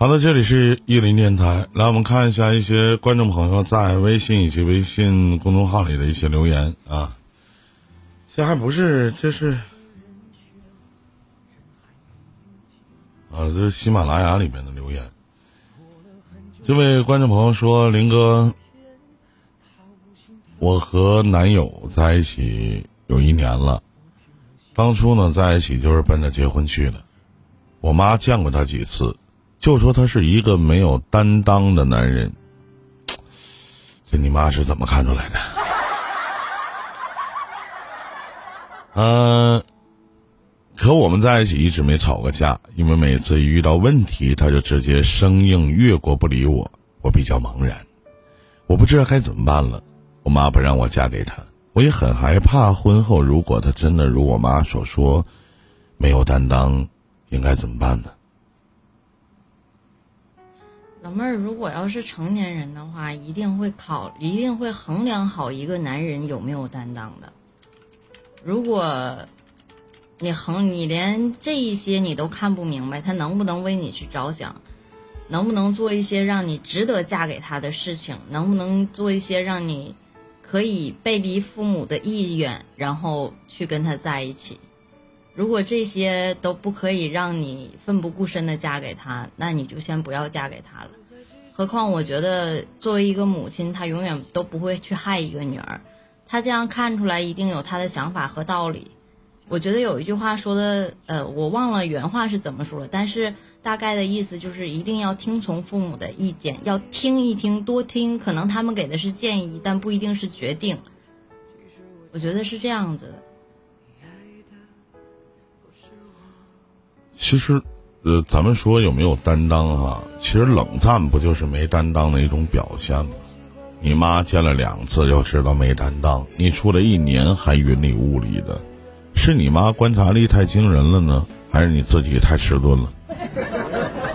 好的，这里是玉林电台。来，我们看一下一些观众朋友在微信以及微信公众号里的一些留言啊。这还不是，这是啊，这是喜马拉雅里面的留言。这位观众朋友说：“林哥，我和男友在一起有一年了，当初呢在一起就是奔着结婚去的。我妈见过他几次。”就说他是一个没有担当的男人，这你妈是怎么看出来的？嗯，可我们在一起一直没吵过架，因为每次一遇到问题，他就直接生硬越过不理我，我比较茫然，我不知道该怎么办了。我妈不让我嫁给他，我也很害怕，婚后如果他真的如我妈所说没有担当，应该怎么办呢？老妹儿，如果要是成年人的话，一定会考，一定会衡量好一个男人有没有担当的。如果，你衡，你连这一些你都看不明白，他能不能为你去着想，能不能做一些让你值得嫁给他的事情，能不能做一些让你可以背离父母的意愿，然后去跟他在一起。如果这些都不可以让你奋不顾身的嫁给他，那你就先不要嫁给他了。何况，我觉得作为一个母亲，她永远都不会去害一个女儿。她这样看出来，一定有她的想法和道理。我觉得有一句话说的，呃，我忘了原话是怎么说，但是大概的意思就是一定要听从父母的意见，要听一听，多听。可能他们给的是建议，但不一定是决定。我觉得是这样子。其实。呃，咱们说有没有担当哈？其实冷战不就是没担当的一种表现吗？你妈见了两次就知道没担当，你处了一年还云里雾里的，是你妈观察力太惊人了呢，还是你自己太迟钝了？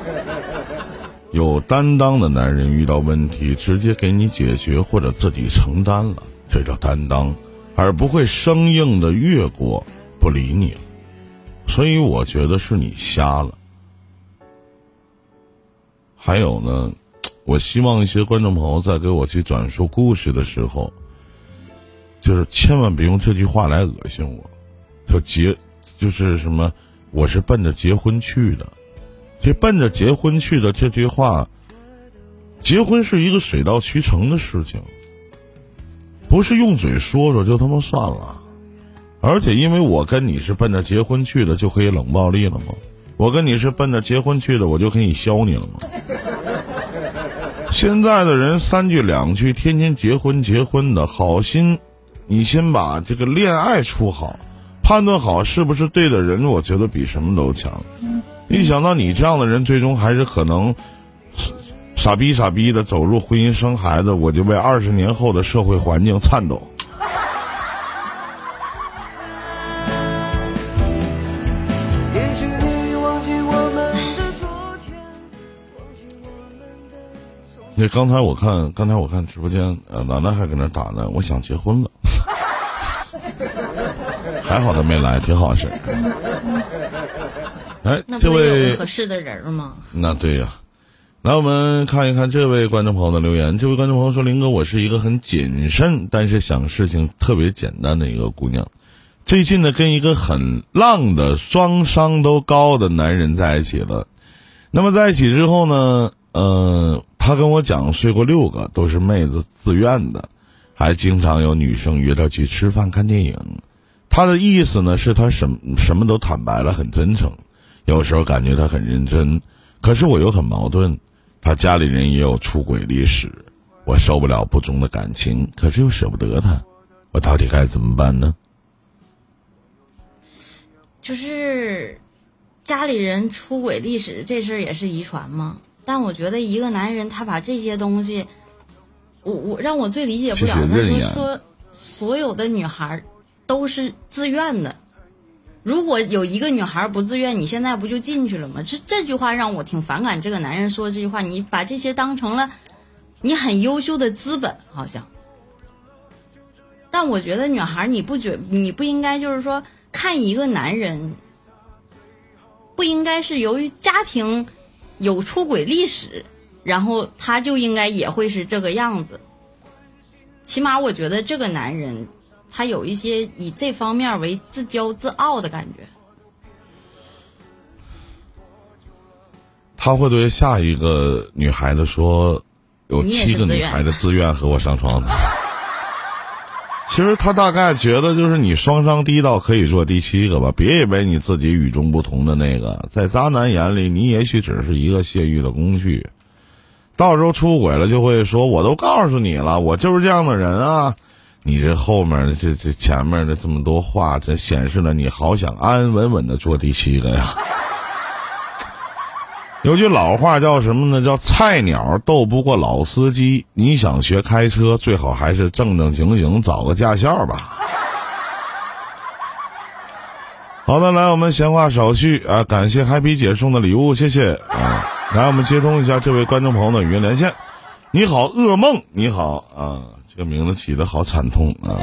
有担当的男人遇到问题直接给你解决或者自己承担了，这叫担当，而不会生硬的越过不理你了。所以我觉得是你瞎了。还有呢，我希望一些观众朋友在给我去转述故事的时候，就是千万别用这句话来恶心我，就结，就是什么，我是奔着结婚去的，这奔着结婚去的这句话，结婚是一个水到渠成的事情，不是用嘴说说就他妈算了，而且因为我跟你是奔着结婚去的，就可以冷暴力了吗？我跟你是奔着结婚去的，我就可以削你了吗？现在的人三句两句，天天结婚结婚的好心，你先把这个恋爱处好，判断好是不是对的人，我觉得比什么都强。一想到你这样的人，最终还是可能傻逼傻逼的走入婚姻生孩子，我就为二十年后的社会环境颤抖。那刚才我看，刚才我看直播间，呃，楠楠还搁那打呢。我想结婚了，还好他没来，挺好事。哎，这位合适的人吗？那对呀。来，我们看一看这位观众朋友的留言。这位观众朋友说：“林哥，我是一个很谨慎，但是想事情特别简单的一个姑娘。最近呢，跟一个很浪的、双商都高的男人在一起了。那么在一起之后呢，嗯。”他跟我讲睡过六个，都是妹子自愿的，还经常有女生约他去吃饭看电影。他的意思呢是他什什么都坦白了，很真诚。有时候感觉他很认真，可是我又很矛盾。他家里人也有出轨历史，我受不了不忠的感情，可是又舍不得他，我到底该怎么办呢？就是家里人出轨历史这事儿也是遗传吗？但我觉得一个男人他把这些东西，我我让我最理解不了的是说，所有的女孩都是自愿的。如果有一个女孩不自愿，你现在不就进去了吗？这这句话让我挺反感。这个男人说这句话，你把这些当成了你很优秀的资本，好像。但我觉得女孩你不觉你不应该就是说看一个男人，不应该是由于家庭。有出轨历史，然后他就应该也会是这个样子。起码我觉得这个男人，他有一些以这方面为自骄自傲的感觉。他会对下一个女孩子说：“有七个女孩子自愿和我上床的。”其实他大概觉得就是你双商低到可以做第七个吧，别以为你自己与众不同的那个，在渣男眼里你也许只是一个泄欲的工具。到时候出轨了就会说：“我都告诉你了，我就是这样的人啊！”你这后面这这前面的这么多话，这显示了你好想安安稳稳的做第七个呀。有句老话叫什么呢？叫菜鸟斗不过老司机。你想学开车，最好还是正正经经找个驾校吧。好的，来，我们闲话少叙啊！感谢 Happy 姐送的礼物，谢谢啊！来，我们接通一下这位观众朋友的语音连线。你好，噩梦，你好啊！这个名字起的好惨痛啊！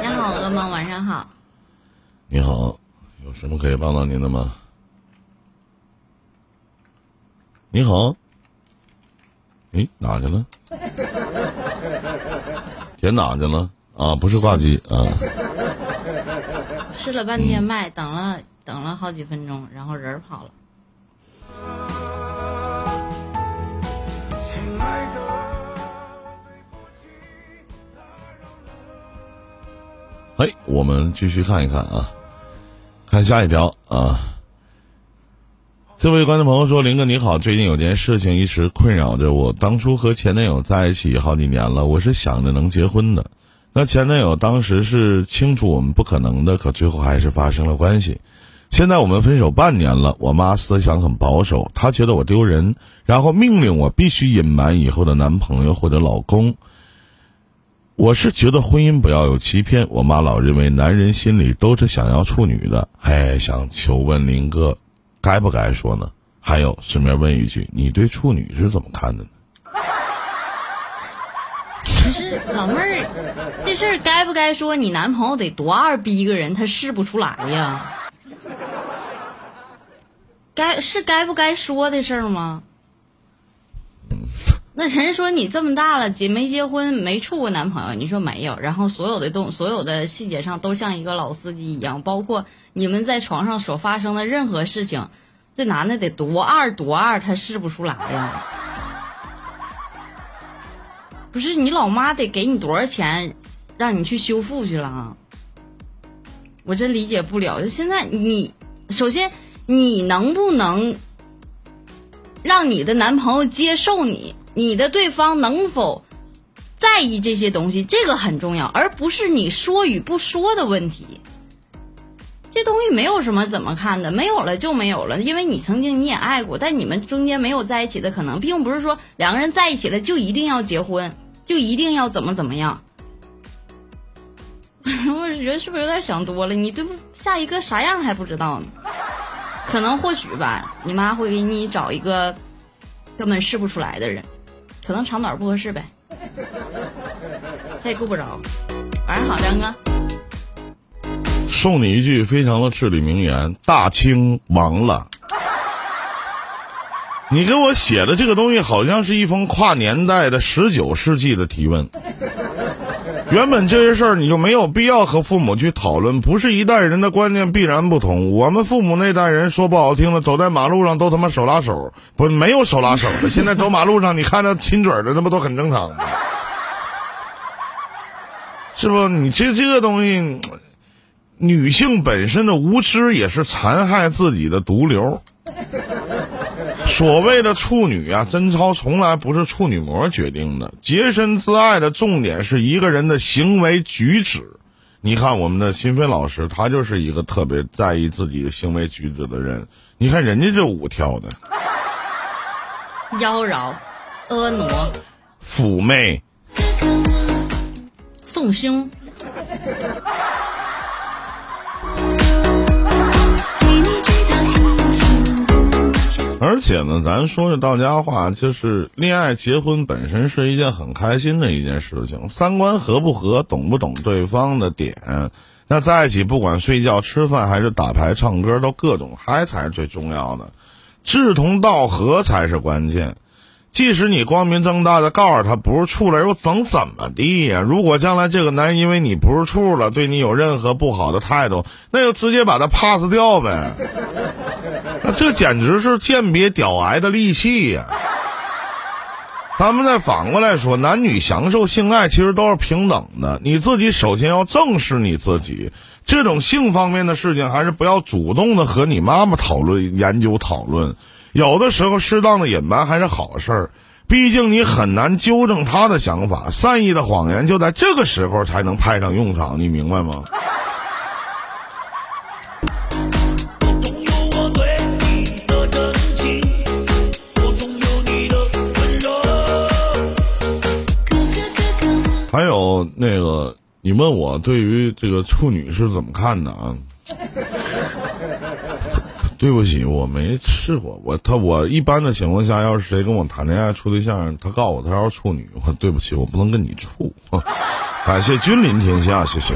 你好，噩梦，晚上好。你好，有什么可以帮到您的吗？你好，哎，哪去了？点哪去了？啊，不是挂机啊。试了半天麦，等了等了好几分钟，然后人跑了。哎，我们继续看一看啊，看下一条啊。这位观众朋友说：“林哥你好，最近有件事情一直困扰着我。当初和前男友在一起好几年了，我是想着能结婚的。那前男友当时是清楚我们不可能的，可最后还是发生了关系。现在我们分手半年了，我妈思想很保守，她觉得我丢人，然后命令我必须隐瞒以后的男朋友或者老公。我是觉得婚姻不要有欺骗，我妈老认为男人心里都是想要处女的。哎，想求问林哥。”该不该说呢？还有，顺便问一句，你对处女是怎么看的呢？其实老妹儿，这事儿该不该说？你男朋友得多二逼一个人，他试不出来呀？该是该不该说的事儿吗？那人说你这么大了，结没结婚，没处过男朋友？你说没有，然后所有的动，所有的细节上都像一个老司机一样，包括你们在床上所发生的任何事情，这男的得多二多二，他试不出来呀。不是你老妈得给你多少钱，让你去修复去了啊？我真理解不了。就现在你首先你能不能让你的男朋友接受你？你的对方能否在意这些东西，这个很重要，而不是你说与不说的问题。这东西没有什么怎么看的，没有了就没有了。因为你曾经你也爱过，但你们中间没有在一起的可能，并不是说两个人在一起了就一定要结婚，就一定要怎么怎么样。我觉得是不是有点想多了？你这不下一个啥样还不知道呢？可能或许吧，你妈会给你找一个根本试不出来的人。可能长短不合适呗，他也够不着。晚上好，张哥。送你一句非常的至理名言：大清亡了。你给我写的这个东西，好像是一封跨年代的十九世纪的提问。原本这些事儿你就没有必要和父母去讨论，不是一代人的观念必然不同。我们父母那代人说不好听的，走在马路上都他妈手拉手，不没有手拉手的。现在走马路上，你看到亲嘴的，那不都很正常吗？是不？你这这个东西，女性本身的无知也是残害自己的毒瘤。所谓的处女啊，贞操从来不是处女膜决定的。洁身自爱的重点是一个人的行为举止。你看我们的新飞老师，他就是一个特别在意自己的行为举止的人。你看人家这舞跳的，妖娆、婀娜、妩媚、送胸。而且呢，咱说句到家话，就是恋爱结婚本身是一件很开心的一件事情。三观合不合，懂不懂对方的点，那在一起不管睡觉、吃饭还是打牌、唱歌，都各种嗨才是最重要的。志同道合才是关键。即使你光明正大的告诉他不是处了，又能怎么地呀？如果将来这个男人因为你不是处了，对你有任何不好的态度，那就直接把他 pass 掉呗。这简直是鉴别屌癌的利器呀！咱们再反过来说，男女享受性爱其实都是平等的。你自己首先要正视你自己，这种性方面的事情还是不要主动的和你妈妈讨论、研究、讨论。有的时候，适当的隐瞒还是好事儿，毕竟你很难纠正他的想法。善意的谎言就在这个时候才能派上用场，你明白吗？那个，你问我对于这个处女是怎么看的啊？对不起，我没试过。我他我一般的情况下，要是谁跟我谈恋爱处对象，他告诉我他要是处女，我对不起，我不能跟你处。感谢君临天下，谢谢。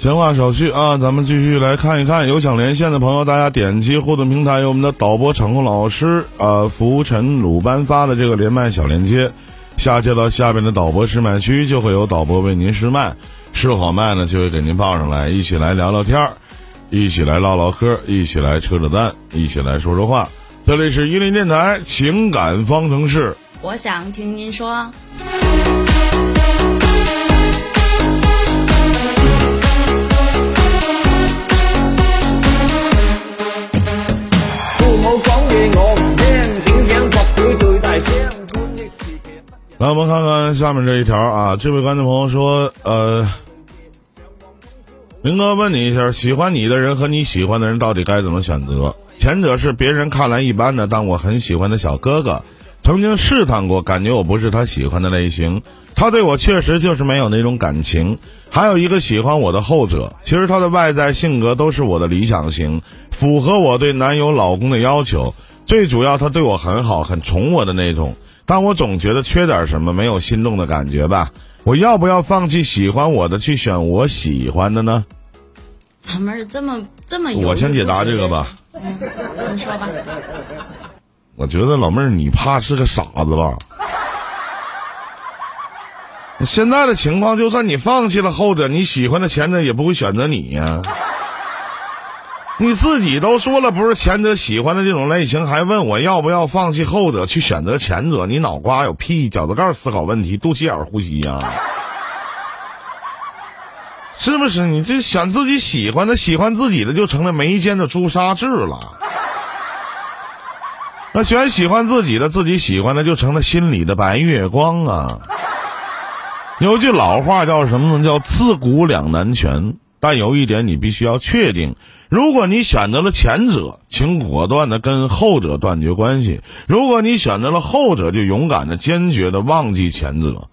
闲话少叙啊，咱们继续来看一看，有想连线的朋友，大家点击互动平台有我们的导播场控老师呃浮尘鲁班发的这个连麦小链接，下接到下边的导播试麦区，就会有导播为您试麦，试好麦呢就会给您报上来，一起来聊聊天儿，一起来唠唠嗑，一起来扯扯淡，一起来说说话。这里是伊林电台情感方程式，我想听您说。来，我们看看下面这一条啊，这位观众朋友说，呃，明哥问你一下，喜欢你的人和你喜欢的人到底该怎么选择？前者是别人看来一般的，但我很喜欢的小哥哥，曾经试探过，感觉我不是他喜欢的类型，他对我确实就是没有那种感情。还有一个喜欢我的后者，其实他的外在性格都是我的理想型，符合我对男友老公的要求，最主要他对我很好，很宠我的那种。但我总觉得缺点什么，没有心动的感觉吧？我要不要放弃喜欢我的，去选我喜欢的呢？老妹儿这么这么，我先解答这个吧。嗯，你说吧。我觉得老妹儿，你怕是个傻子吧？现在的情况，就算你放弃了后者，你喜欢的前者也不会选择你呀。你自己都说了不是前者喜欢的这种类型，还问我要不要放弃后者去选择前者？你脑瓜有屁？饺子盖思考问题，肚脐眼呼吸呀？是不是？你这选自己喜欢的，喜欢自己的就成了眉间的朱砂痣了。那选喜欢自己的，自己喜欢的就成了心里的白月光啊。有句老话叫什么呢？叫自古两难全。但有一点你必须要确定：如果你选择了前者，请果断的跟后者断绝关系；如果你选择了后者，就勇敢的、坚决的忘记前者。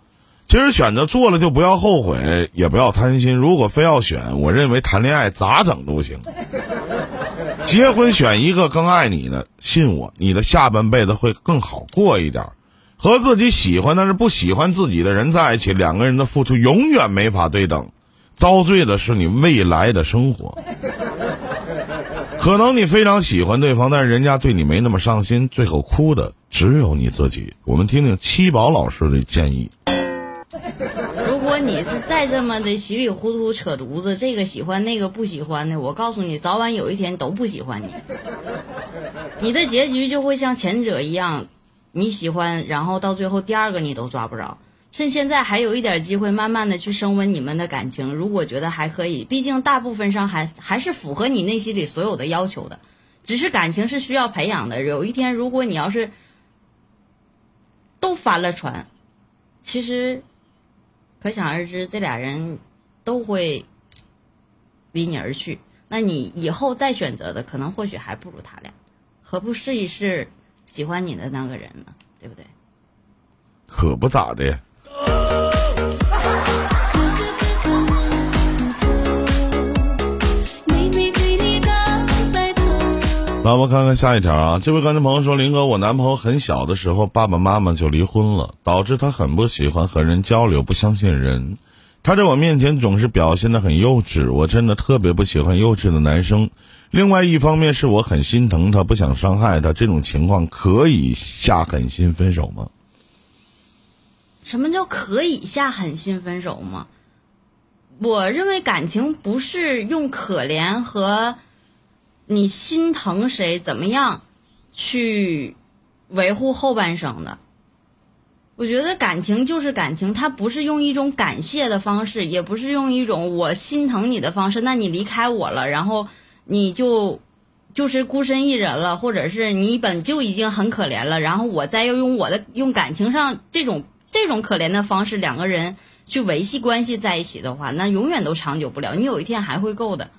其实选择做了就不要后悔，也不要贪心。如果非要选，我认为谈恋爱咋整都行。结婚选一个更爱你的，信我，你的下半辈子会更好过一点。和自己喜欢但是不喜欢自己的人在一起，两个人的付出永远没法对等。遭罪的是你未来的生活，可能你非常喜欢对方，但是人家对你没那么上心，最后哭的只有你自己。我们听听七宝老师的建议。如果你是再这么的稀里糊涂扯犊子，这个喜欢那个不喜欢的，我告诉你，早晚有一天都不喜欢你，你的结局就会像前者一样，你喜欢，然后到最后第二个你都抓不着。趁现在还有一点机会，慢慢的去升温你们的感情。如果觉得还可以，毕竟大部分上还还是符合你内心里所有的要求的。只是感情是需要培养的。有一天，如果你要是都翻了船，其实可想而知，这俩人都会离你而去。那你以后再选择的，可能或许还不如他俩。何不试一试喜欢你的那个人呢？对不对？可不咋的。来，我看看下一条啊！这位观众朋友说：“林哥，我男朋友很小的时候，爸爸妈妈就离婚了，导致他很不喜欢和人交流，不相信人。他在我面前总是表现的很幼稚，我真的特别不喜欢幼稚的男生。另外一方面是我很心疼他，不想伤害他。这种情况可以下狠心分手吗？”什么叫可以下狠心分手吗？我认为感情不是用可怜和。”你心疼谁？怎么样去维护后半生的？我觉得感情就是感情，它不是用一种感谢的方式，也不是用一种我心疼你的方式。那你离开我了，然后你就就是孤身一人了，或者是你本就已经很可怜了，然后我再要用我的用感情上这种这种可怜的方式，两个人去维系关系在一起的话，那永远都长久不了。你有一天还会够的。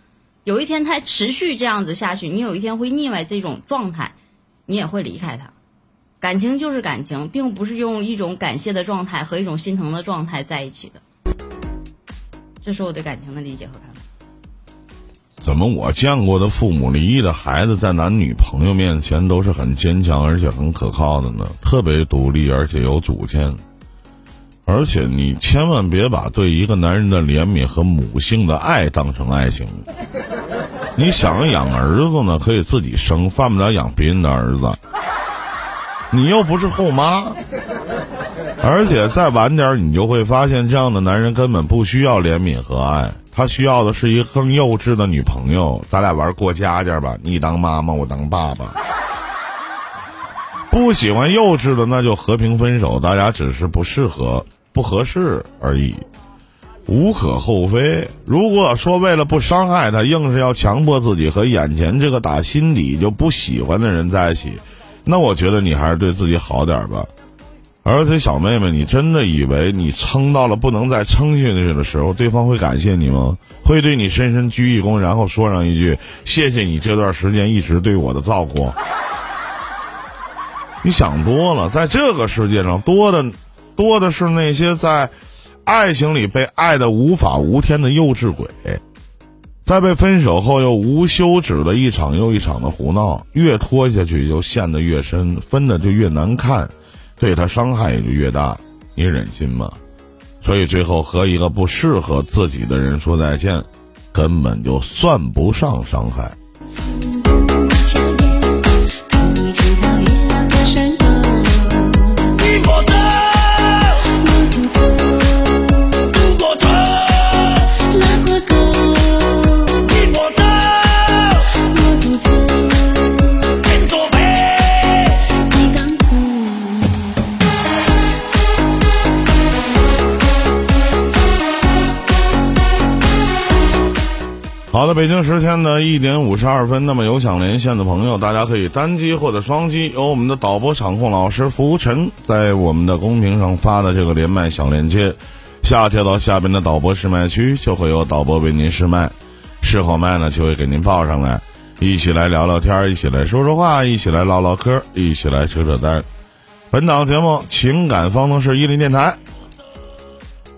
有一天他持续这样子下去，你有一天会腻歪这种状态，你也会离开他。感情就是感情，并不是用一种感谢的状态和一种心疼的状态在一起的。这是我对感情的理解和看法。怎么我见过的父母离异的孩子，在男女朋友面前都是很坚强而且很可靠的呢？特别独立而且有主见。而且你千万别把对一个男人的怜悯和母性的爱当成爱情。你想养儿子呢，可以自己生，犯不了养别人的儿子。你又不是后妈。而且再晚点，你就会发现，这样的男人根本不需要怜悯和爱，他需要的是一个更幼稚的女朋友。咱俩玩过家家吧，你当妈妈，我当爸爸。不喜欢幼稚的，那就和平分手。大家只是不适合。不合适而已，无可厚非。如果说为了不伤害他，硬是要强迫自己和眼前这个打心底就不喜欢的人在一起，那我觉得你还是对自己好点吧。而且小妹妹，你真的以为你撑到了不能再撑下去的时候，对方会感谢你吗？会对你深深鞠一躬，然后说上一句“谢谢你这段时间一直对我的照顾”？你想多了，在这个世界上多的。多的是那些在爱情里被爱的无法无天的幼稚鬼，在被分手后又无休止的一场又一场的胡闹，越拖下去就陷得越深，分的就越难看，对他伤害也就越大。你忍心吗？所以最后和一个不适合自己的人说再见，根本就算不上伤害。好的，北京时间的一点五十二分。那么有想连线的朋友，大家可以单击或者双击，由我们的导播场控老师浮尘在我们的公屏上发的这个连麦小链接，下跳到下边的导播试麦区，就会有导播为您试麦，试好麦呢就会给您报上来，一起来聊聊天，一起来说说话，一起来唠唠嗑，一起来扯扯淡。本档节目情感方程式伊林电台。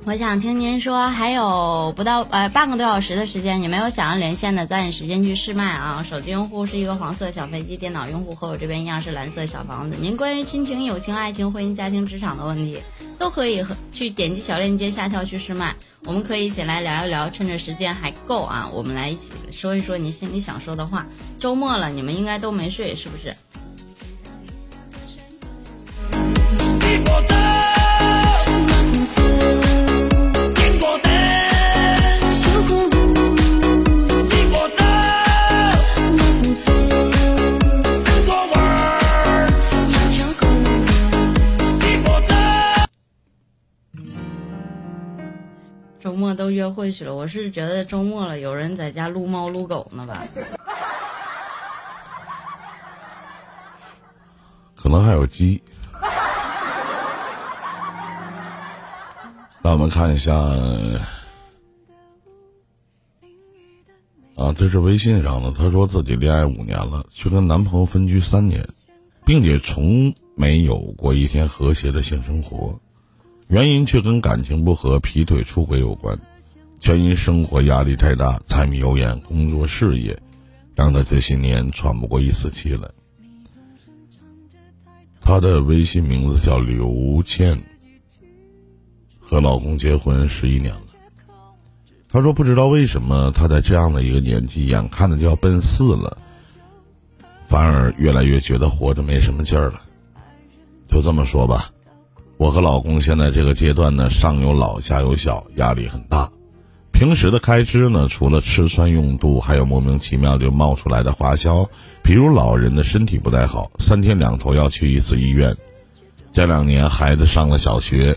我想听您说，还有不到呃半个多小时的时间，你没有想要连线的，抓紧时间去试麦啊！手机用户是一个黄色小飞机，电脑用户和我这边一样是蓝色小房子。您关于亲情、友情、爱情、婚姻、家庭、职场的问题，都可以和去点击小链接下跳去试麦，我们可以一起来聊一聊，趁着时间还够啊，我们来一起说一说你心里想说的话。周末了，你们应该都没睡，是不是？末都约会去了，我是觉得周末了，有人在家撸猫撸狗呢吧？可能还有鸡。让我们看一下，啊，这是微信上的。她说自己恋爱五年了，却跟男朋友分居三年，并且从没有过一天和谐的性生活。原因却跟感情不和、劈腿、出轨有关，全因生活压力太大，柴米油盐、工作、事业，让他这些年喘不过一丝气来。她的微信名字叫刘倩，和老公结婚十一年了。她说不知道为什么她在这样的一个年纪，眼看着就要奔四了，反而越来越觉得活着没什么劲儿了。就这么说吧，我和老公现在这个阶段呢，上有老下有小，压力很大。平时的开支呢，除了吃穿用度，还有莫名其妙就冒出来的花销，比如老人的身体不太好，三天两头要去一次医院。这两年孩子上了小学，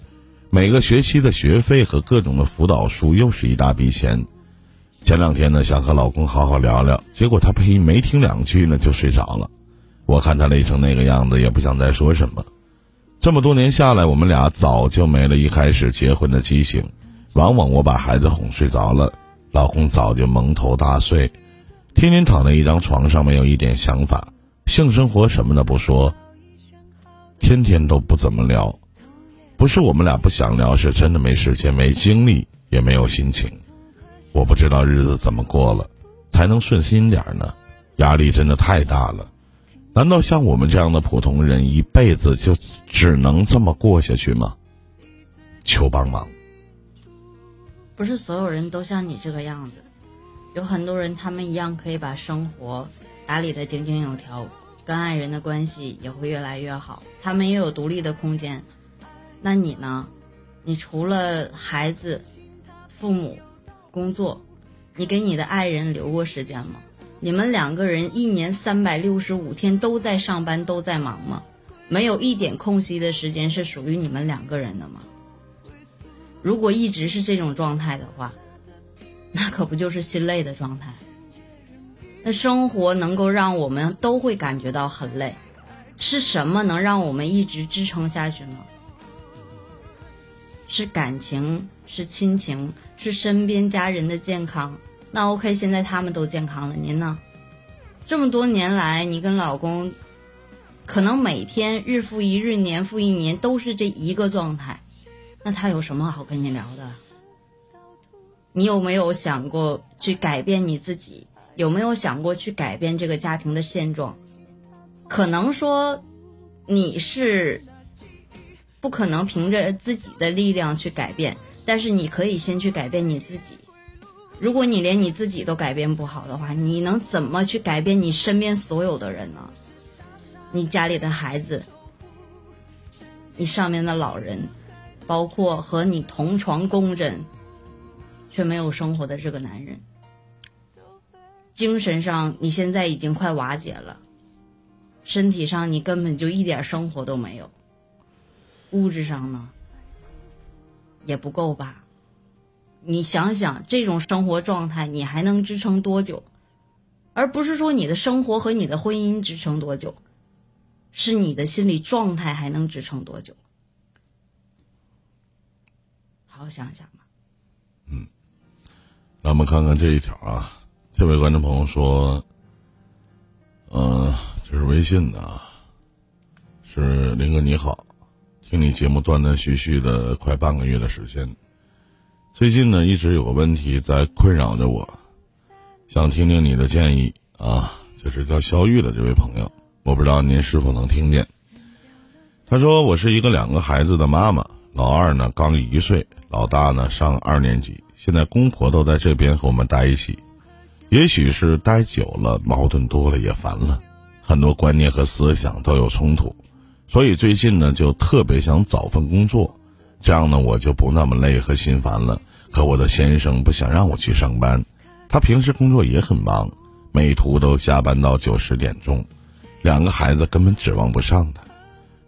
每个学期的学费和各种的辅导书又是一大笔钱。前两天呢，想和老公好好聊聊，结果他呸没听两句呢就睡着了。我看他累成那个样子，也不想再说什么。这么多年下来，我们俩早就没了一开始结婚的激情。往往我把孩子哄睡着了，老公早就蒙头大睡，天天躺在一张床上，没有一点想法，性生活什么的不说，天天都不怎么聊。不是我们俩不想聊，是真的没时间、没精力，也没有心情。我不知道日子怎么过了，才能顺心点呢？压力真的太大了。难道像我们这样的普通人，一辈子就只能这么过下去吗？求帮忙！不是所有人都像你这个样子，有很多人他们一样可以把生活打理的井井有条，跟爱人的关系也会越来越好，他们也有独立的空间。那你呢？你除了孩子、父母、工作，你给你的爱人留过时间吗？你们两个人一年三百六十五天都在上班，都在忙吗？没有一点空隙的时间是属于你们两个人的吗？如果一直是这种状态的话，那可不就是心累的状态？那生活能够让我们都会感觉到很累，是什么能让我们一直支撑下去呢？是感情，是亲情，是身边家人的健康。那 OK，现在他们都健康了，您呢？这么多年来，你跟老公可能每天日复一日、年复一年都是这一个状态。那他有什么好跟你聊的？你有没有想过去改变你自己？有没有想过去改变这个家庭的现状？可能说你是不可能凭着自己的力量去改变，但是你可以先去改变你自己。如果你连你自己都改变不好的话，你能怎么去改变你身边所有的人呢？你家里的孩子，你上面的老人。包括和你同床共枕，却没有生活的这个男人，精神上你现在已经快瓦解了，身体上你根本就一点生活都没有，物质上呢也不够吧？你想想这种生活状态，你还能支撑多久？而不是说你的生活和你的婚姻支撑多久，是你的心理状态还能支撑多久？好好想想吧。嗯，那我们看看这一条啊，这位观众朋友说，嗯，这是微信的，是林哥你好，听你节目断断续续的快半个月的时间，最近呢一直有个问题在困扰着我，想听听你的建议啊，就是叫肖玉的这位朋友，我不知道您是否能听见。他说我是一个两个孩子的妈妈，老二呢刚一岁。老大呢上二年级，现在公婆都在这边和我们待一起，也许是待久了，矛盾多了也烦了，很多观念和思想都有冲突，所以最近呢就特别想找份工作，这样呢我就不那么累和心烦了。可我的先生不想让我去上班，他平时工作也很忙，每图都加班到九十点钟，两个孩子根本指望不上他，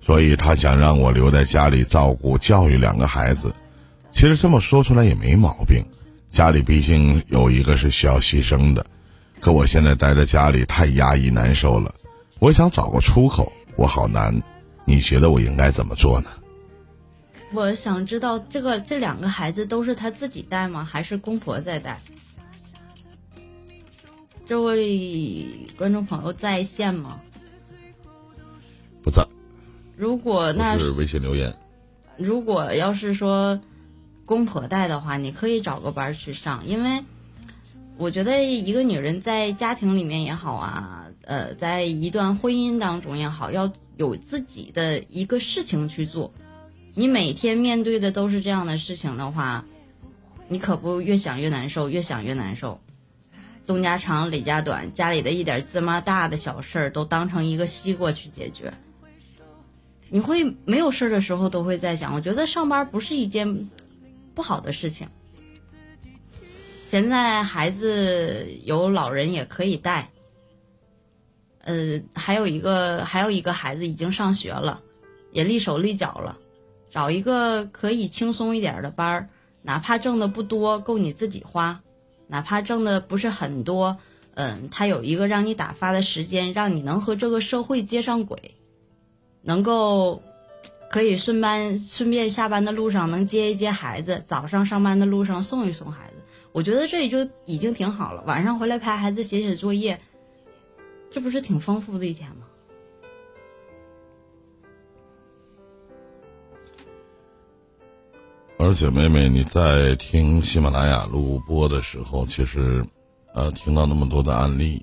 所以他想让我留在家里照顾教育两个孩子。其实这么说出来也没毛病，家里毕竟有一个是需要牺牲的，可我现在待在家里太压抑难受了，我想找个出口，我好难，你觉得我应该怎么做呢？我想知道这个这两个孩子都是他自己带吗？还是公婆在带？这位观众朋友在线吗？不在。如果那是微信留言。如果要是说。公婆带的话，你可以找个班去上，因为我觉得一个女人在家庭里面也好啊，呃，在一段婚姻当中也好，要有自己的一个事情去做。你每天面对的都是这样的事情的话，你可不越想越难受，越想越难受。东家长李家短，家里的一点芝麻大的小事儿都当成一个西瓜去解决。你会没有事儿的时候都会在想，我觉得上班不是一件不好的事情。现在孩子有老人也可以带，呃，还有一个还有一个孩子已经上学了，也立手立脚了，找一个可以轻松一点的班儿，哪怕挣的不多，够你自己花；哪怕挣的不是很多，嗯，他有一个让你打发的时间，让你能和这个社会接上轨，能够可以顺班顺便下班的路上能接一接孩子，早上上班的路上送一送孩子。我觉得这也就已经挺好了。晚上回来陪孩子写写作业，这不是挺丰富的一天吗？而且，妹妹，你在听喜马拉雅录播的时候，其实，呃，听到那么多的案例，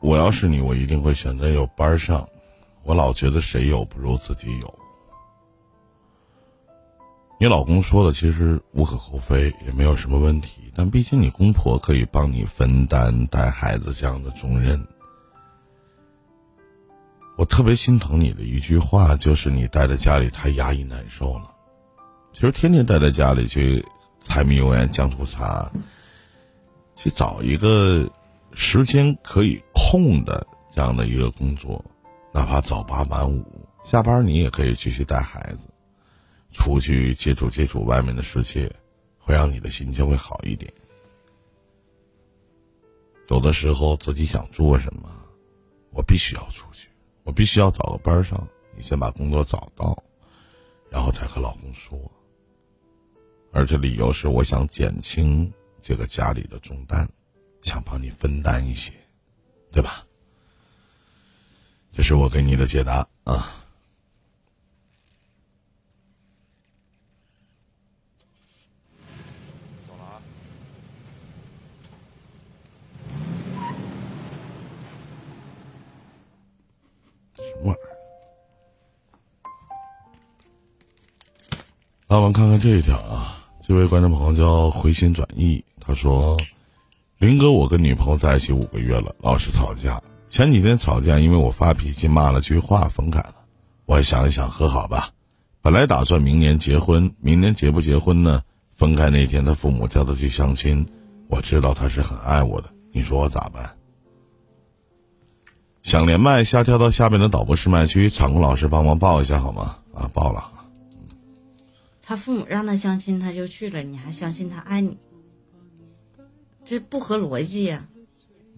我要是你，我一定会选择有班上。我老觉得谁有不如自己有。你老公说的其实无可厚非，也没有什么问题。但毕竟你公婆可以帮你分担带孩子这样的重任。我特别心疼你的一句话，就是你待在家里太压抑难受了。其实天天待在家里去柴米油盐酱醋茶，去找一个时间可以空的这样的一个工作，哪怕早八晚五，下班你也可以继续带孩子。出去接触接触外面的世界，会让你的心情会好一点。有的时候自己想做什么，我必须要出去，我必须要找个班上。你先把工作找到，然后再和老公说。而且理由是我想减轻这个家里的重担，想帮你分担一些，对吧？这是我给你的解答啊什么。玩儿，那我们看看这一条啊。这位观众朋友叫回心转意，他说：“林哥，我跟女朋友在一起五个月了，老是吵架。前几天吵架，因为我发脾气骂了句话，分开了。我想一想，和好吧。本来打算明年结婚，明年结不结婚呢？分开那天，他父母叫他去相亲，我知道他是很爱我的。你说我咋办？”想连麦，下跳到下面的导播试麦区，场控老师帮忙报一下好吗？啊，报了。他父母让他相亲，他就去了，你还相信他爱你？这不合逻辑呀。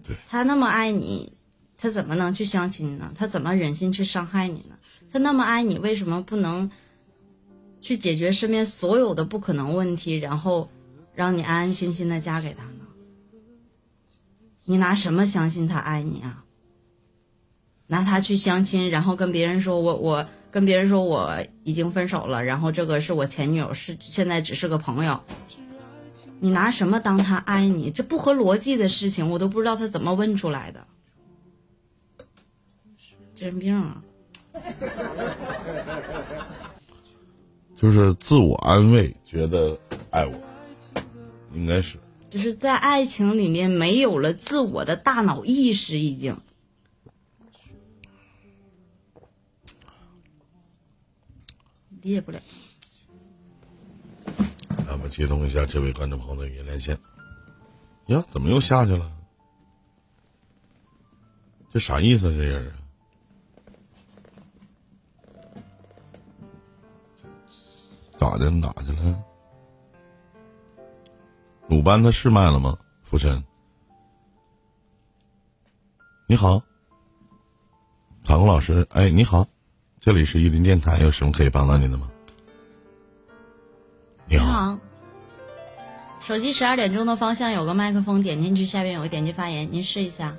对。他那么爱你，他怎么能去相亲呢？他怎么忍心去伤害你呢？他那么爱你，为什么不能去解决身边所有的不可能问题，然后让你安安心心的嫁给他呢？你拿什么相信他爱你啊？拿他去相亲，然后跟别人说，我我跟别人说我已经分手了，然后这个是我前女友，是现在只是个朋友。你拿什么当他爱你？这不合逻辑的事情，我都不知道他怎么问出来的。精神病啊！就是自我安慰，觉得爱我，应该是。就是在爱情里面没有了自我的大脑意识，已经。理解不了。咱们接通一下这位观众朋友的语音连线。呀，怎么又下去了？这啥意思？这人啊？咋的？哪去了？鲁班他是卖了吗？浮尘，你好，场控老师，哎，你好。这里是伊林电台，有什么可以帮到您的吗？你好，手机十二点钟的方向有个麦克风，点进去下边有个点击发言，您试一下。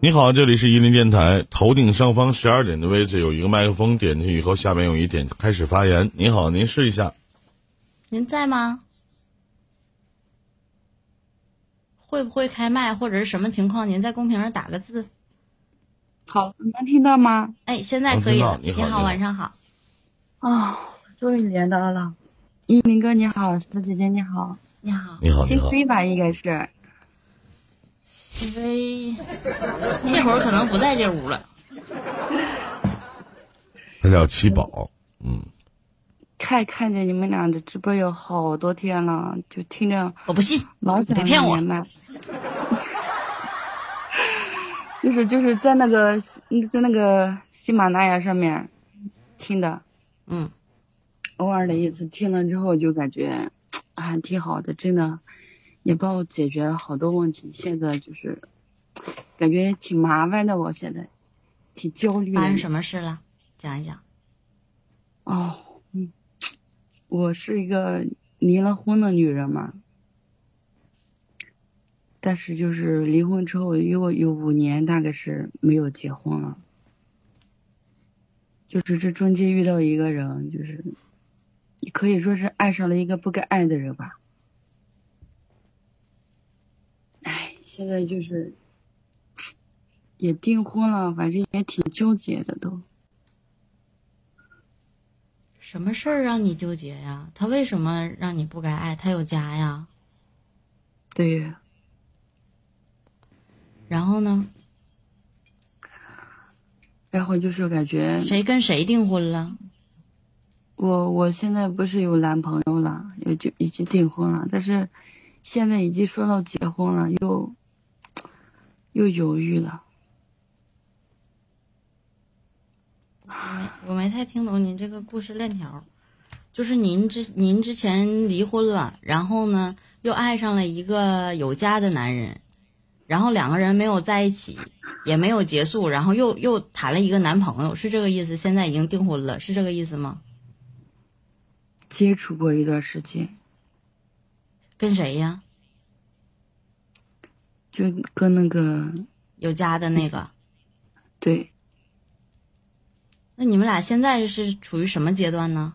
你好，这里是伊林电台，头顶上方十二点的位置有一个麦克风，点进去以后下面有一点开始发言。你好，您试一下。您在吗？会不会开麦或者是什么情况？您在公屏上打个字。好，能听到吗？哎，现在可以了。你好，晚上好。啊，终于连到了。一鸣哥你好，四姐姐你好，你好，你好，新飞吧应该是。新飞，这会儿可能不在这屋了。他叫七宝，嗯。看看见你们俩的直播有好多天了，就听着。我不信，老想骗我。就是就是在那个在那个喜马拉雅上面听的，嗯，偶尔的一次听了之后就感觉还挺好的，真的也帮我解决了好多问题。现在就是感觉挺麻烦的，我现在挺焦虑。发生什么事了？讲一讲。哦，嗯，我是一个离了婚的女人嘛。但是就是离婚之后，有有五年大概是没有结婚了。就是这中间遇到一个人，就是可以说是爱上了一个不该爱的人吧。哎，现在就是也订婚了，反正也挺纠结的都。什么事儿让你纠结呀？他为什么让你不该爱？他有家呀。对。然后呢？然后就是感觉谁跟谁订婚了？我我现在不是有男朋友了，也就已经订婚了，但是现在已经说到结婚了，又又犹豫了。我没我没太听懂您这个故事链条，就是您之您之前离婚了，然后呢又爱上了一个有家的男人。然后两个人没有在一起，也没有结束，然后又又谈了一个男朋友，是这个意思？现在已经订婚了，是这个意思吗？接触过一段时间，跟谁呀？就跟那个有家的那个。对。那你们俩现在是处于什么阶段呢？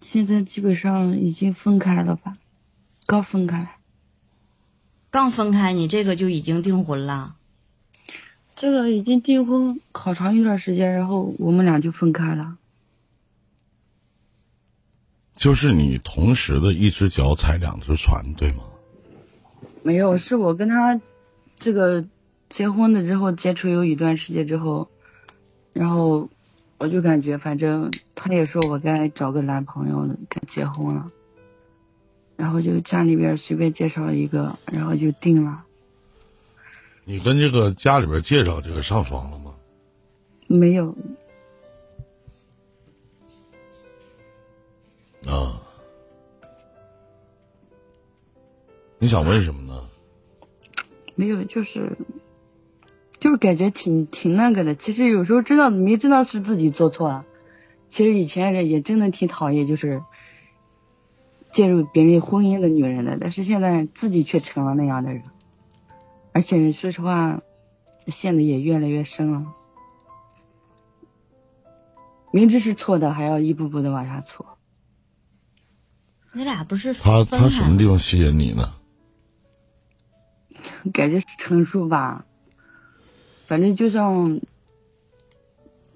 现在基本上已经分开了吧，刚分开。刚分开，你这个就已经订婚了。这个已经订婚好长一段时间，然后我们俩就分开了。就是你同时的一只脚踩两只船，对吗？没有，是我跟他这个结婚了之后接触有一段时间之后，然后我就感觉反正他也说我该找个男朋友了，该结婚了。然后就家里边随便介绍了一个，然后就定了。你跟这个家里边介绍这个上床了吗？没有。啊？你想问什么呢？没有，就是，就是感觉挺挺那个的。其实有时候知道明知道是自己做错了。其实以前也真的挺讨厌，就是。介入别人婚姻的女人的，但是现在自己却成了那样的人，而且说实话，陷的也越来越深了。明知是错的，还要一步步的往下错。你俩不是他他什么地方吸引你呢？感觉是成熟吧，反正就像。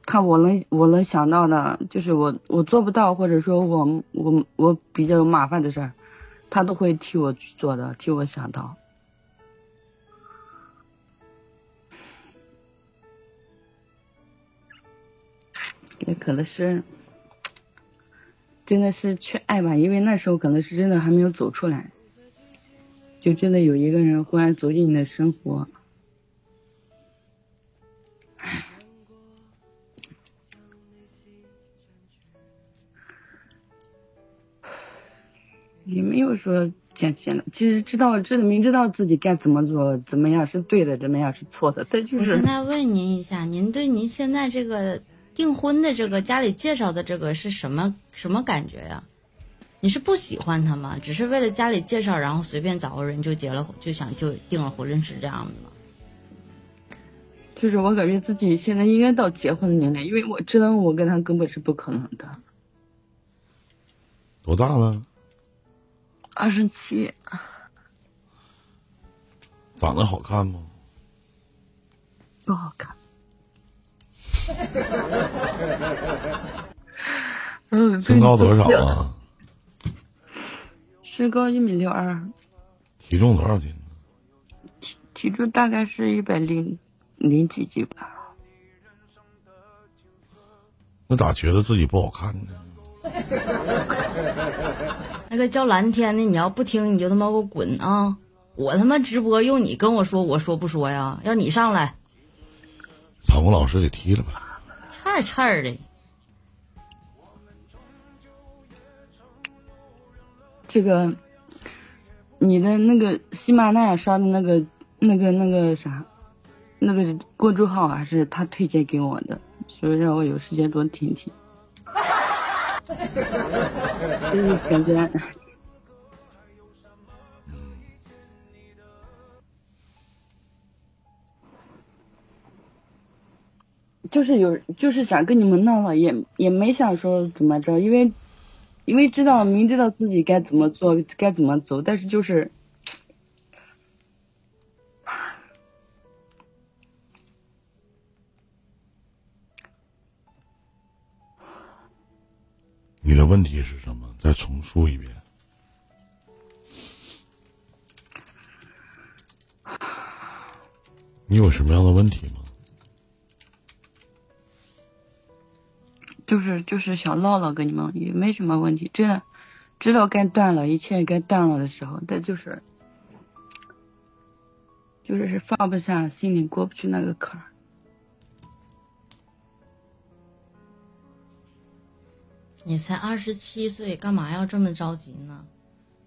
看我能我能想到的，就是我我做不到，或者说我我我比较有麻烦的事儿，他都会替我去做的，替我想到。也可能是，真的是缺爱吧，因为那时候可能是真的还没有走出来，就真的有一个人忽然走进你的生活。也没有说捡钱了，其实知道知道明知道自己该怎么做，怎么样是对的，怎么样是错的。但就是。我现在问您一下，您对您现在这个订婚的这个家里介绍的这个是什么什么感觉呀？你是不喜欢他吗？只是为了家里介绍，然后随便找个人就结了，就想就订了婚，是这样的吗？就是我感觉自己现在应该到结婚的年龄，因为我知道我跟他根本是不可能的。多大了？二十七。长得好看吗？不好看。嗯，身高多少啊？身高一米六二。体重多少斤？体体重大概是一百零零几斤吧。那咋觉得自己不好看呢？那个叫蓝天的，你要不听你就他妈给我滚啊！我他妈直播用你跟我说，我说不说呀？要你上来，把吴老师给踢了吧？菜菜的。这个，你的那个喜马拉雅上的那个、那个、那个啥，那个公众号还是他推荐给我的，所以让我有时间多听听。就是感觉，就是有，就是想跟你们闹闹，也也没想说怎么着，因为因为知道明知道自己该怎么做，该怎么走，但是就是。你的问题是什么？再重述一遍。你有什么样的问题吗？就是就是想唠唠，跟你们也没什么问题，真的，知道该断了，一切该断了的时候，但就是，就是是放不下，心里过不去那个坎儿。你才二十七岁，干嘛要这么着急呢？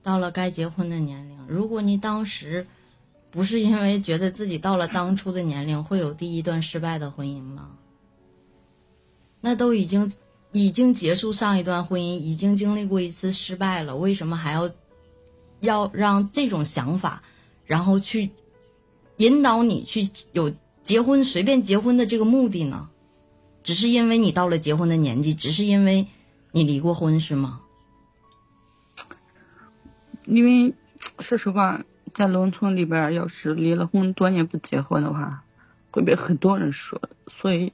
到了该结婚的年龄，如果你当时不是因为觉得自己到了当初的年龄会有第一段失败的婚姻吗？那都已经已经结束上一段婚姻，已经经历过一次失败了，为什么还要要让这种想法，然后去引导你去有结婚随便结婚的这个目的呢？只是因为你到了结婚的年纪，只是因为。你离过婚是吗？因为说实话，在农村里边，要是离了婚多年不结婚的话，会被很多人说，所以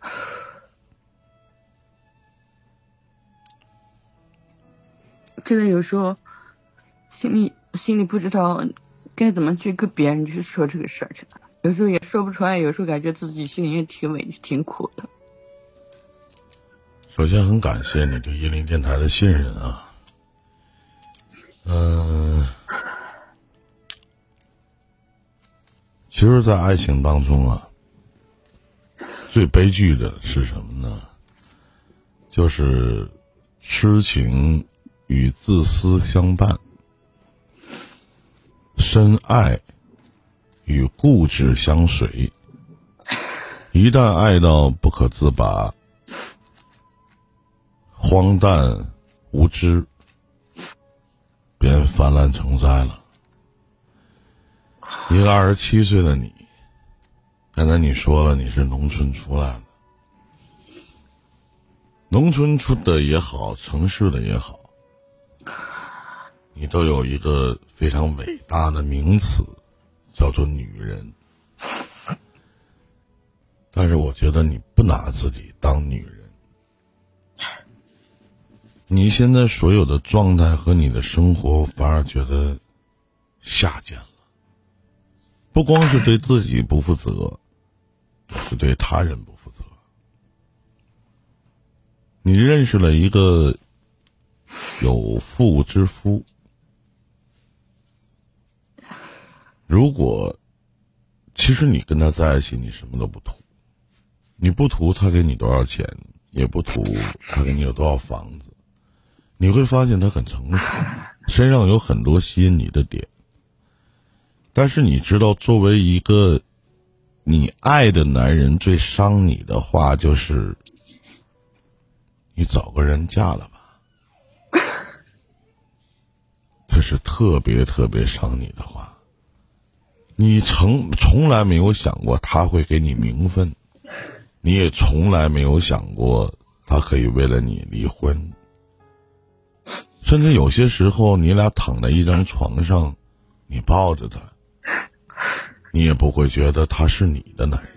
真的有时候心里心里不知道该怎么去跟别人去说这个事儿去了，有时候也说不出来，有时候感觉自己心里也挺委屈、挺苦的。首先，很感谢你对一零电台的信任啊。嗯，其实，在爱情当中啊，最悲剧的是什么呢？就是痴情与自私相伴，深爱与固执相随。一旦爱到不可自拔。荒诞无知，便泛滥成灾了。一个二十七岁的你，刚才你说了你是农村出来的，农村出的也好，城市的也好，你都有一个非常伟大的名词，叫做女人。但是我觉得你不拿自己当女人。你现在所有的状态和你的生活，反而觉得下贱了。不光是对自己不负责，是对他人不负责。你认识了一个有妇之夫，如果其实你跟他在一起，你什么都不图，你不图他给你多少钱，也不图他给你有多少房子。你会发现他很成熟，身上有很多吸引你的点。但是你知道，作为一个你爱的男人，最伤你的话就是：“你找个人嫁了吧。”这是特别特别伤你的话。你从从来没有想过他会给你名分，你也从来没有想过他可以为了你离婚。甚至有些时候，你俩躺在一张床上，你抱着他，你也不会觉得他是你的男人。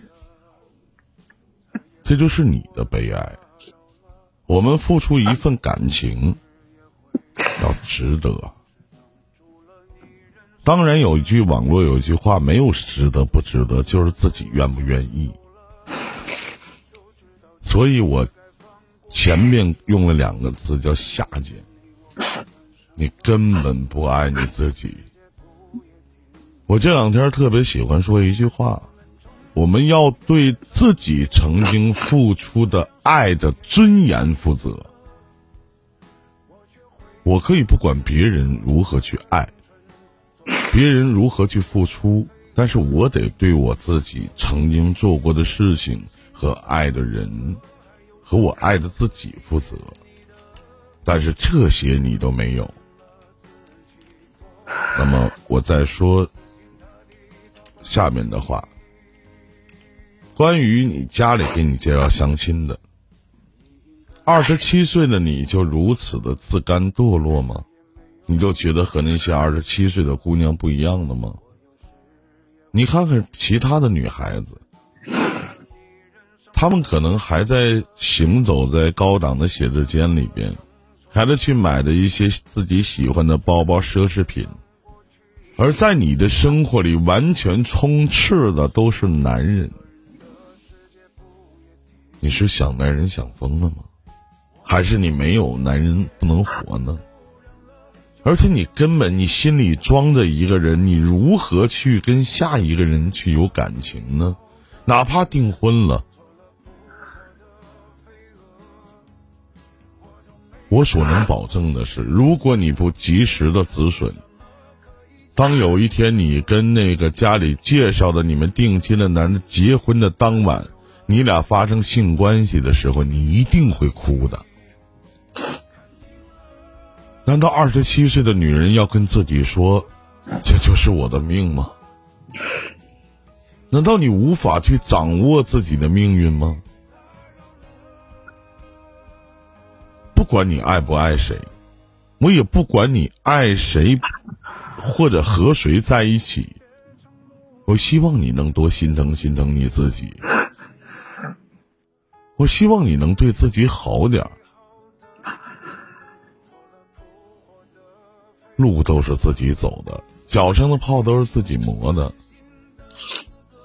这就是你的悲哀。我们付出一份感情，要值得。当然，有一句网络有一句话，没有值得不值得，就是自己愿不愿意。所以我前面用了两个字，叫下贱。你根本不爱你自己。我这两天特别喜欢说一句话：我们要对自己曾经付出的爱的尊严负责。我可以不管别人如何去爱，别人如何去付出，但是我得对我自己曾经做过的事情和爱的人，和我爱的自己负责。但是这些你都没有。那么我再说下面的话，关于你家里给你介绍相亲的，二十七岁的你就如此的自甘堕落吗？你就觉得和那些二十七岁的姑娘不一样的吗？你看看其他的女孩子，她们可能还在行走在高档的写字间里边，还得去买的一些自己喜欢的包包、奢侈品。而在你的生活里，完全充斥的都是男人。你是想男人想疯了吗？还是你没有男人不能活呢？而且你根本你心里装着一个人，你如何去跟下一个人去有感情呢？哪怕订婚了，我所能保证的是，如果你不及时的止损。当有一天你跟那个家里介绍的你们定亲的男的结婚的当晚，你俩发生性关系的时候，你一定会哭的。难道二十七岁的女人要跟自己说，这就是我的命吗？难道你无法去掌握自己的命运吗？不管你爱不爱谁，我也不管你爱谁。或者和谁在一起？我希望你能多心疼心疼你自己。我希望你能对自己好点儿。路都是自己走的，脚上的泡都是自己磨的。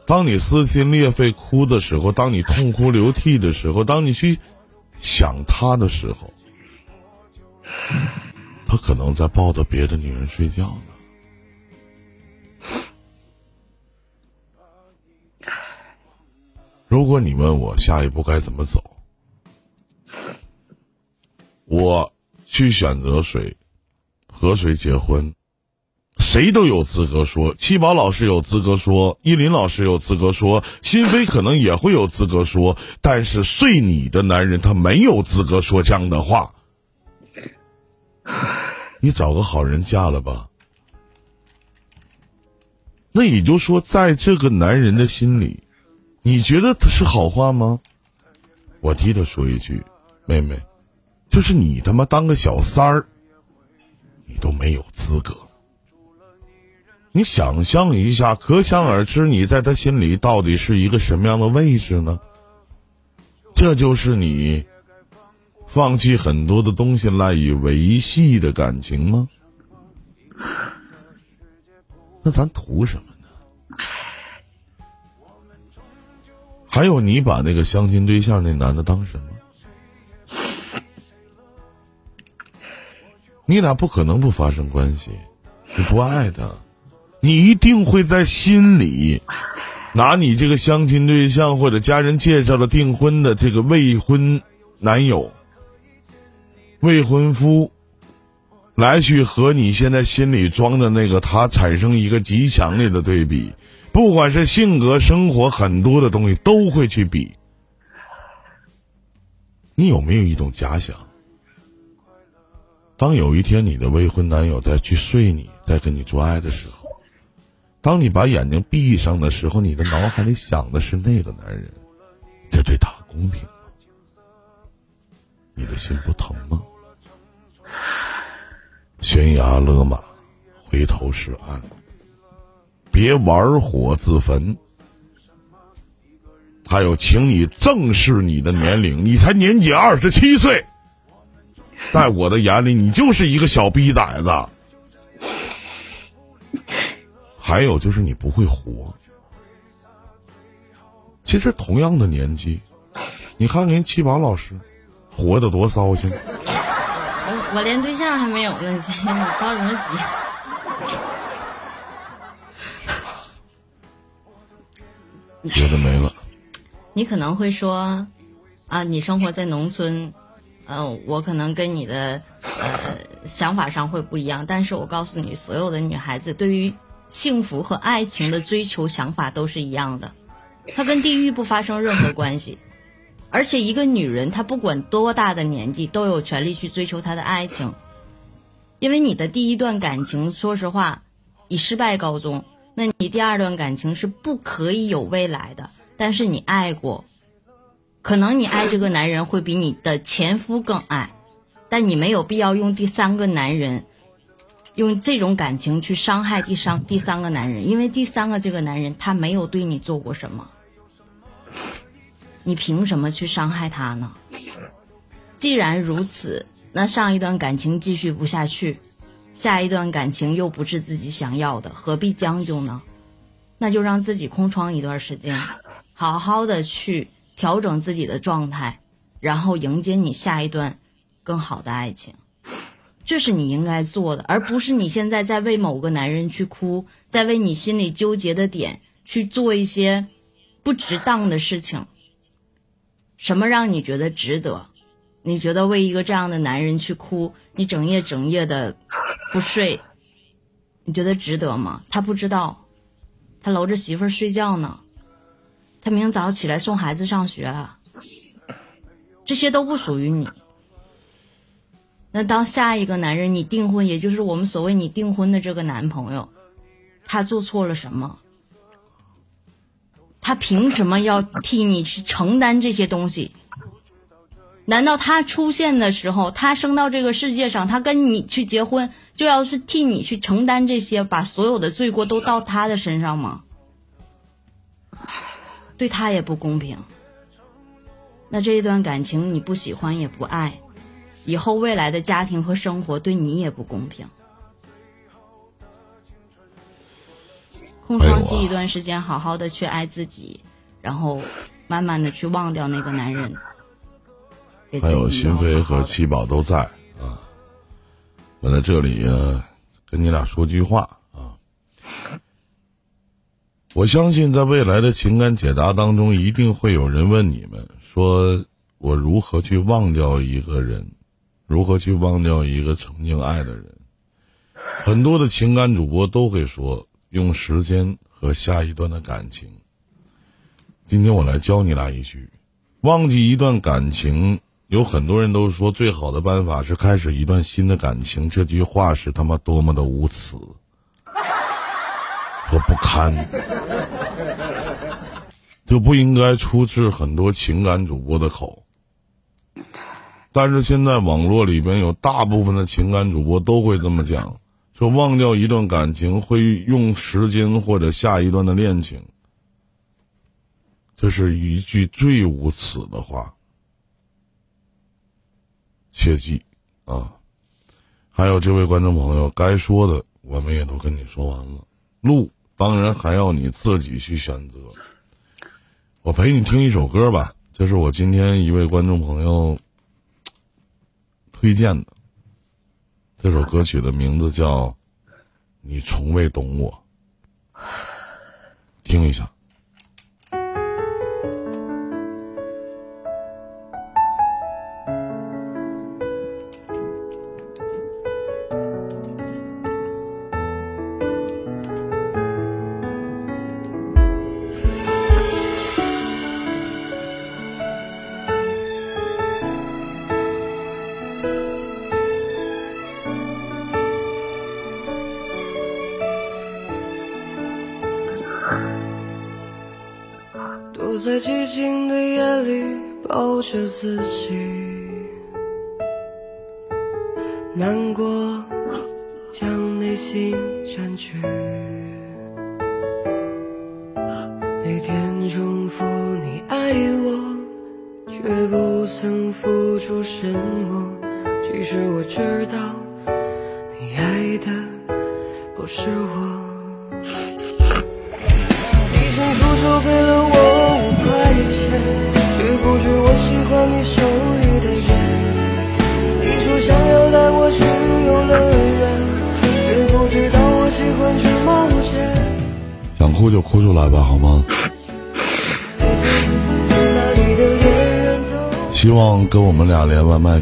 当你撕心裂肺哭的时候，当你痛哭流涕的时候，当你去想他的时候，他可能在抱着别的女人睡觉呢。如果你问我下一步该怎么走，我去选择谁，和谁结婚，谁都有资格说。七宝老师有资格说，依林老师有资格说，心扉可能也会有资格说，但是睡你的男人他没有资格说这样的话。你找个好人嫁了吧。那也就说，在这个男人的心里。你觉得他是好话吗？我替他说一句，妹妹，就是你他妈当个小三儿，你都没有资格。你想象一下，可想而知，你在他心里到底是一个什么样的位置呢？这就是你放弃很多的东西赖以维系的感情吗？那咱图什么呢？还有，你把那个相亲对象那男的当什么？你俩不可能不发生关系，你不爱他，你一定会在心里拿你这个相亲对象或者家人介绍的订婚的这个未婚男友、未婚夫，来去和你现在心里装的那个他产生一个极强烈的对比。不管是性格、生活，很多的东西都会去比。你有没有一种假想？当有一天你的未婚男友在去睡你，在跟你做爱的时候，当你把眼睛闭上的时候，你的脑海里想的是那个男人，这对他公平吗？你的心不疼吗？悬崖勒马，回头是岸。别玩火自焚。还有，请你正视你的年龄，你才年仅二十七岁，在我的眼里，你就是一个小逼崽子。还有就是你不会活。其实同样的年纪，你看人七宝老师，活得多骚性。我我连对象还没有呢，你着什么急？别的没了。你可能会说，啊，你生活在农村，嗯，我可能跟你的呃想法上会不一样。但是我告诉你，所有的女孩子对于幸福和爱情的追求想法都是一样的，它跟地域不发生任何关系。而且一个女人，她不管多大的年纪，都有权利去追求她的爱情，因为你的第一段感情，说实话，以失败告终。那你第二段感情是不可以有未来的，但是你爱过，可能你爱这个男人会比你的前夫更爱，但你没有必要用第三个男人，用这种感情去伤害第三第三个男人，因为第三个这个男人他没有对你做过什么，你凭什么去伤害他呢？既然如此，那上一段感情继续不下去。下一段感情又不是自己想要的，何必将就呢？那就让自己空窗一段时间，好好的去调整自己的状态，然后迎接你下一段更好的爱情。这是你应该做的，而不是你现在在为某个男人去哭，在为你心里纠结的点去做一些不值当的事情。什么让你觉得值得？你觉得为一个这样的男人去哭，你整夜整夜的。不睡，你觉得值得吗？他不知道，他搂着媳妇儿睡觉呢，他明早起来送孩子上学，这些都不属于你。那当下一个男人你订婚，也就是我们所谓你订婚的这个男朋友，他做错了什么？他凭什么要替你去承担这些东西？难道他出现的时候，他生到这个世界上，他跟你去结婚，就要是替你去承担这些，把所有的罪过都到他的身上吗？对他也不公平。那这一段感情你不喜欢也不爱，以后未来的家庭和生活对你也不公平。空窗期一段时间，好好的去爱自己，然后慢慢的去忘掉那个男人。还有心飞和七宝都在啊，我在这里跟你俩说句话啊。我相信在未来的情感解答当中，一定会有人问你们：说我如何去忘掉一个人，如何去忘掉一个曾经爱的人？很多的情感主播都会说，用时间和下一段的感情。今天我来教你俩一句：忘记一段感情。有很多人都说，最好的办法是开始一段新的感情。这句话是他妈多么的无耻和不堪，就不应该出自很多情感主播的口。但是现在网络里边有大部分的情感主播都会这么讲，说忘掉一段感情会用时间或者下一段的恋情，这是一句最无耻的话。切记，啊！还有这位观众朋友，该说的我们也都跟你说完了。路当然还要你自己去选择。我陪你听一首歌吧，这是我今天一位观众朋友推荐的。这首歌曲的名字叫《你从未懂我》，听一下。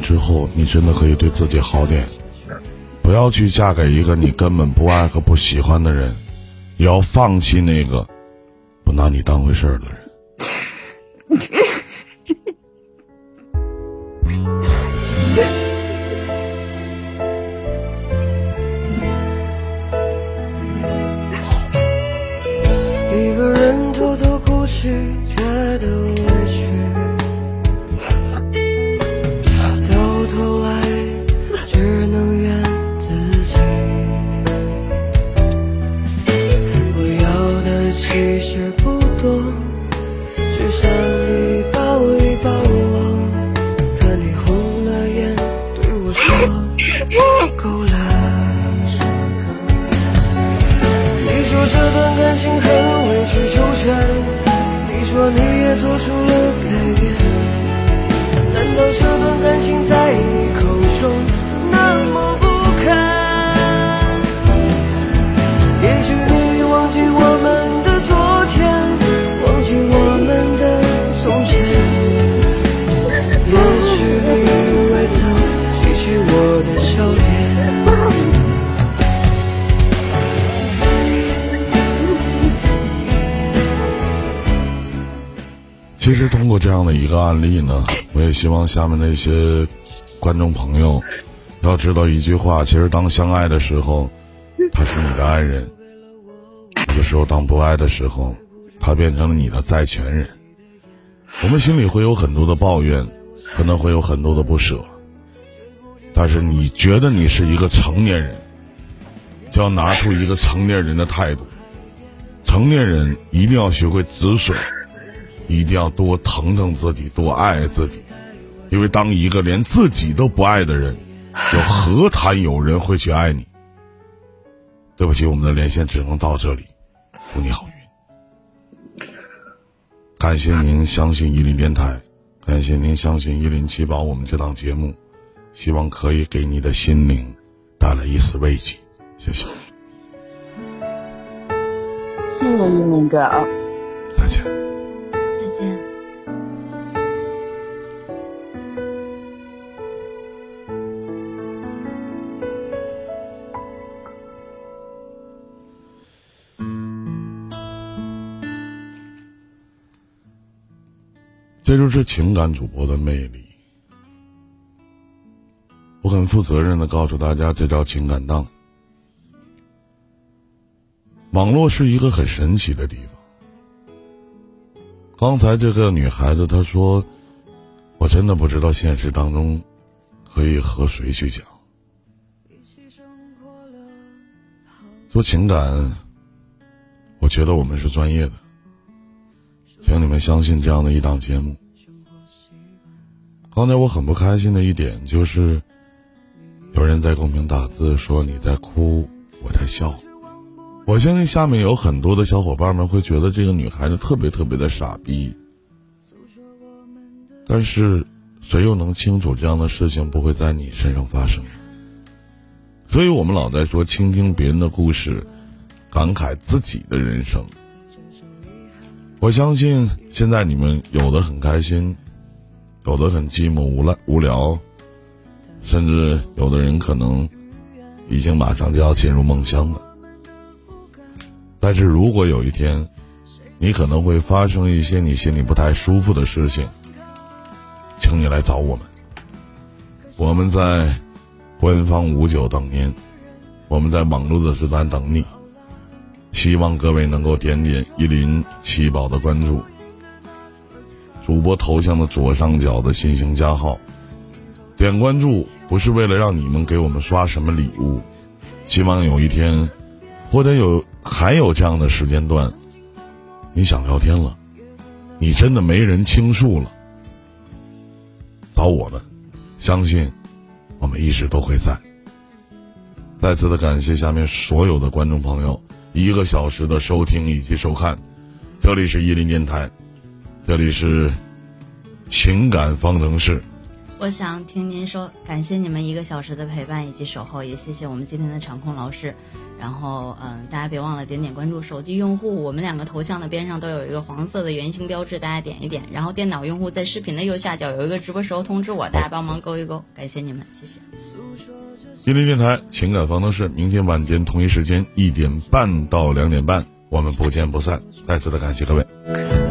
之后，你真的可以对自己好点，不要去嫁给一个你根本不爱和不喜欢的人，也要放弃那个不拿你当回事儿的人。一个人偷偷哭泣，觉得委屈，过这样的一个案例呢，我也希望下面那些观众朋友要知道一句话：其实当相爱的时候，他是你的爱人；有的时候当不爱的时候，他变成了你的债权人。我们心里会有很多的抱怨，可能会有很多的不舍，但是你觉得你是一个成年人，就要拿出一个成年人的态度。成年人一定要学会止损。一定要多疼疼自己，多爱爱自己，因为当一个连自己都不爱的人，又何谈有人会去爱你？对不起，我们的连线只能到这里，祝你好运。感谢您相信伊林电台，感谢您相信伊林七宝我们这档节目，希望可以给你的心灵带来一丝慰藉，谢谢，谢谢一鸣哥啊。再见。这就是情感主播的魅力。我很负责任的告诉大家，这叫情感档。网络是一个很神奇的地方。刚才这个女孩子她说：“我真的不知道现实当中可以和谁去讲。”做情感，我觉得我们是专业的。请你们相信这样的一档节目。刚才我很不开心的一点就是，有人在公屏打字说你在哭，我在笑。我相信下面有很多的小伙伴们会觉得这个女孩子特别特别的傻逼，但是谁又能清楚这样的事情不会在你身上发生？所以我们老在说倾听别人的故事，感慨自己的人生。我相信现在你们有的很开心，有的很寂寞无赖无聊，甚至有的人可能已经马上就要进入梦乡了。但是如果有一天，你可能会发生一些你心里不太舒服的事情，请你来找我们。我们在官方五九等您，我们在网络的时段等你。希望各位能够点点一林七宝的关注，主播头像的左上角的星星加号，点关注不是为了让你们给我们刷什么礼物，希望有一天，或者有还有这样的时间段，你想聊天了，你真的没人倾诉了，找我们，相信我们一直都会在。再次的感谢下面所有的观众朋友一个小时的收听以及收看，这里是伊林电台，这里是情感方程式。我想听您说，感谢你们一个小时的陪伴以及守候，也谢谢我们今天的场控老师。然后，嗯，大家别忘了点点关注。手机用户，我们两个头像的边上都有一个黄色的圆形标志，大家点一点。然后，电脑用户在视频的右下角有一个直播时候通知我，大家帮忙勾一勾，感谢你们，谢谢。伊林电台情感方程式，明天晚间同一时间一点半到两点半，我们不见不散。再次的感谢各位。